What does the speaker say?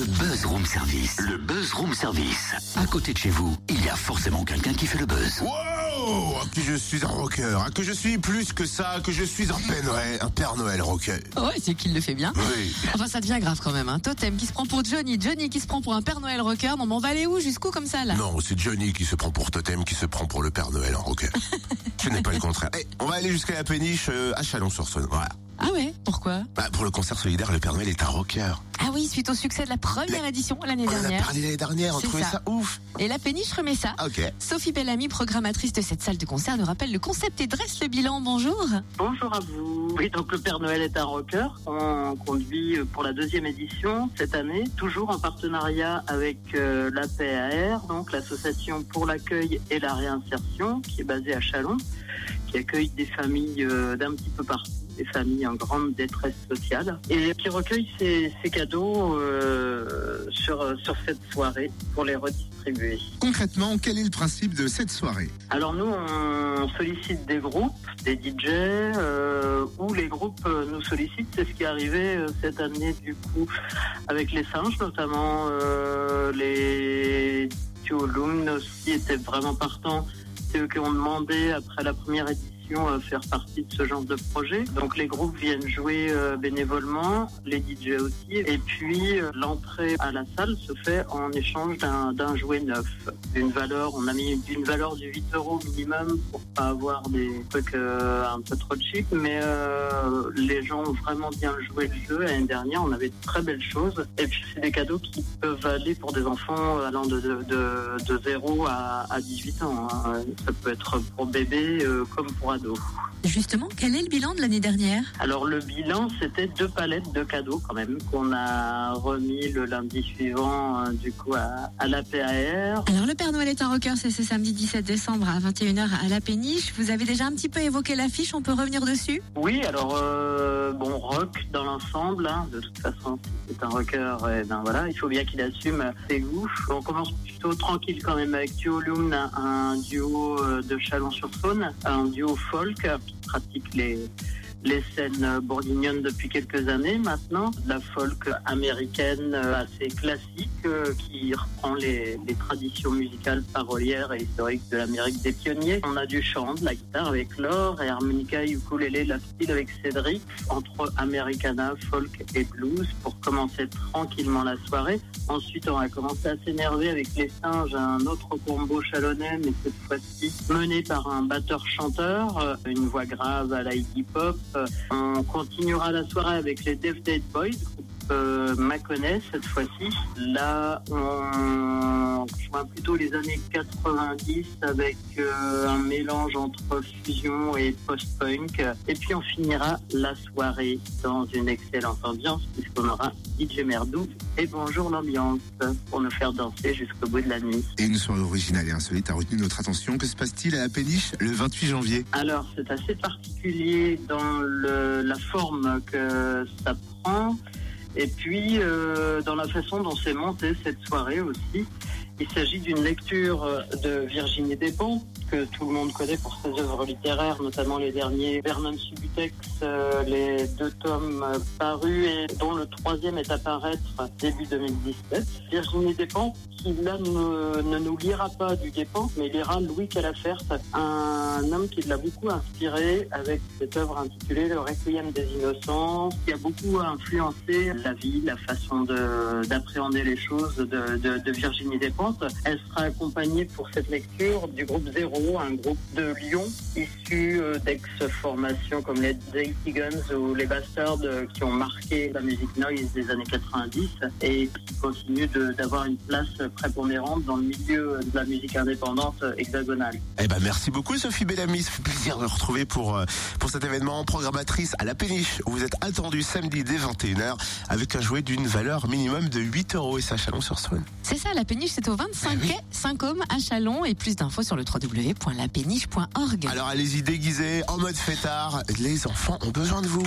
Le Buzz Room Service. Le Buzz Room Service. À côté de chez vous, il y a forcément quelqu'un qui fait le buzz. Wow Que je suis un rocker, que je suis plus que ça, que je suis un Père Noël, un Père Noël rocker. Ouais, c'est qu'il le fait bien. Oui. Enfin, ça devient grave quand même. Hein. Totem qui se prend pour Johnny, Johnny qui se prend pour un Père Noël rocker. Non, mais on va aller où? Jusqu'où comme ça là? Non, c'est Johnny qui se prend pour Totem, qui se prend pour le Père Noël en rocker. Ce n'est pas le contraire. Eh, on va aller jusqu'à la péniche euh, à Chalon-sur-Saône. Voilà. Ah ouais Pourquoi Bah, pour le concert solidaire, le Père Noël est un rocker. Ah oui, suite au succès de la première édition l'année On en a dernière. parlé l'année dernière, on C'est trouvait ça. ça ouf. Et la péniche remet ça. Ok. Sophie Bellamy, programmatrice de cette salle de concert, nous rappelle le concept et dresse le bilan. Bonjour. Bonjour à vous. Oui, donc le Père Noël est un rocker. On conduit pour la deuxième édition cette année, toujours en partenariat avec euh, la PAR, donc l'association pour l'accueil et la réinsertion, qui est basée à Chalon, qui accueille des familles euh, d'un petit peu partout, des familles en grande détresse sociale, et qui recueille ces, ces cadeaux euh, sur, sur cette soirée pour les redistribuer. Concrètement, quel est le principe de cette soirée? Alors nous, on sollicite des groupes, des DJ, euh, ou les groupes euh, nous sollicitent. C'est ce qui est arrivé euh, cette année du coup avec les singes, notamment les Tuolum aussi étaient vraiment partants. C'est eux qui ont demandé après la première édition à faire partie de ce genre de projet. Donc les groupes viennent jouer euh, bénévolement, les DJ aussi. Et puis euh, l'entrée à la salle se fait en échange d'un jouet neuf, d'une valeur. On a mis d'une valeur de 8 euros minimum pour pas avoir des trucs euh, un peu trop cheap. Mais euh, les gens ont vraiment bien joué le jeu. L'année dernière, on avait de très belles choses. Et puis c'est des cadeaux qui peuvent aller pour des enfants allant de, de, de, de 0 à, à 18 ans. hein. Ça peut être pour bébé euh, comme pour Justement, quel est le bilan de l'année dernière? Alors le bilan, c'était deux palettes de cadeaux quand même qu'on a remis le lundi suivant euh, du coup à, à la PAR. Alors, le Père Noël est un rocker, c'est ce samedi 17 décembre à 21h à la péniche. Vous avez déjà un petit peu évoqué l'affiche, on peut revenir dessus? Oui, alors euh, bon dans l'ensemble. hein. De toute façon, c'est un rocker, et ben voilà, il faut bien qu'il assume ses goûts. On commence plutôt tranquille quand même avec Duo Loom, un, un duo euh, de Chalon-sur-Saône, un duo folk qui pratique les les scènes bourguignonnes depuis quelques années maintenant, la folk américaine euh, assez classique euh, qui reprend les, traditions musicales parolières et historiques de l'Amérique des pionniers. On a du chant, de la guitare avec Laure et harmonica, ukulélé, la avec Cédric, entre Americana, folk et blues pour commencer tranquillement la soirée. Ensuite, on va commencer à s'énerver avec les singes, un autre combo chalonnais, mais cette fois-ci mené par un batteur-chanteur, euh, une voix grave à la. Euh, On continuera la soirée avec les Deaf Dead Boys, euh, Mâconnais cette fois-ci. Là, on rejoint plutôt les années 90 avec euh, un mélange entre fusion et post-punk. Et puis on finira la soirée dans une excellente ambiance puisqu'on aura DJ Merdou et Bonjour l'ambiance pour nous faire danser jusqu'au bout de la nuit. Et une soirée originale et insolite a retenu notre attention. Que se passe-t-il à la péniche le 28 janvier? Alors, c'est assez particulier dans le, la forme que ça prend et puis euh, dans la façon dont c'est monté cette soirée aussi. Il s'agit d'une lecture euh, de Virginie Despentes, que tout le monde connaît pour ses œuvres littéraires, notamment les derniers Vernon Subutex, euh, les deux tomes parus et dont le troisième est à paraître début 2017. Virginie Despentes, qui là ne, nous lira pas du Despentes, mais lira Louis Calafert, un homme qui l'a beaucoup inspiré avec cette œuvre intitulée Le Requiem des Innocents, qui a beaucoup influencé la vie, la façon de- d'appréhender les choses de, de- de Virginie Despentes. Elle sera accompagnée pour cette lecture du groupe Zéro, un groupe de Lyon issu euh, d'ex-formations comme les Daisy Guns ou les Bastards euh, qui ont marqué la musique noise des années 90 et qui continuent d'avoir une place prépondérante dans le milieu de la musique indépendante hexagonale. Eh ben merci beaucoup Sophie Bellamy, ça fait plaisir de retrouver pour euh, pour cet événement programmatrice à la péniche où vous êtes attendu samedi dès 21h avec un jouet d'une valeur minimum de 8 euros et ça à Chalon-sur-Saône. C'est ça, la péniche, c'est au 25 Eh oui. quai Saint-Côme à Chalon et plus d'infos sur le Alors allez-y déguisés en mode fêtard, les enfants ont besoin de vous.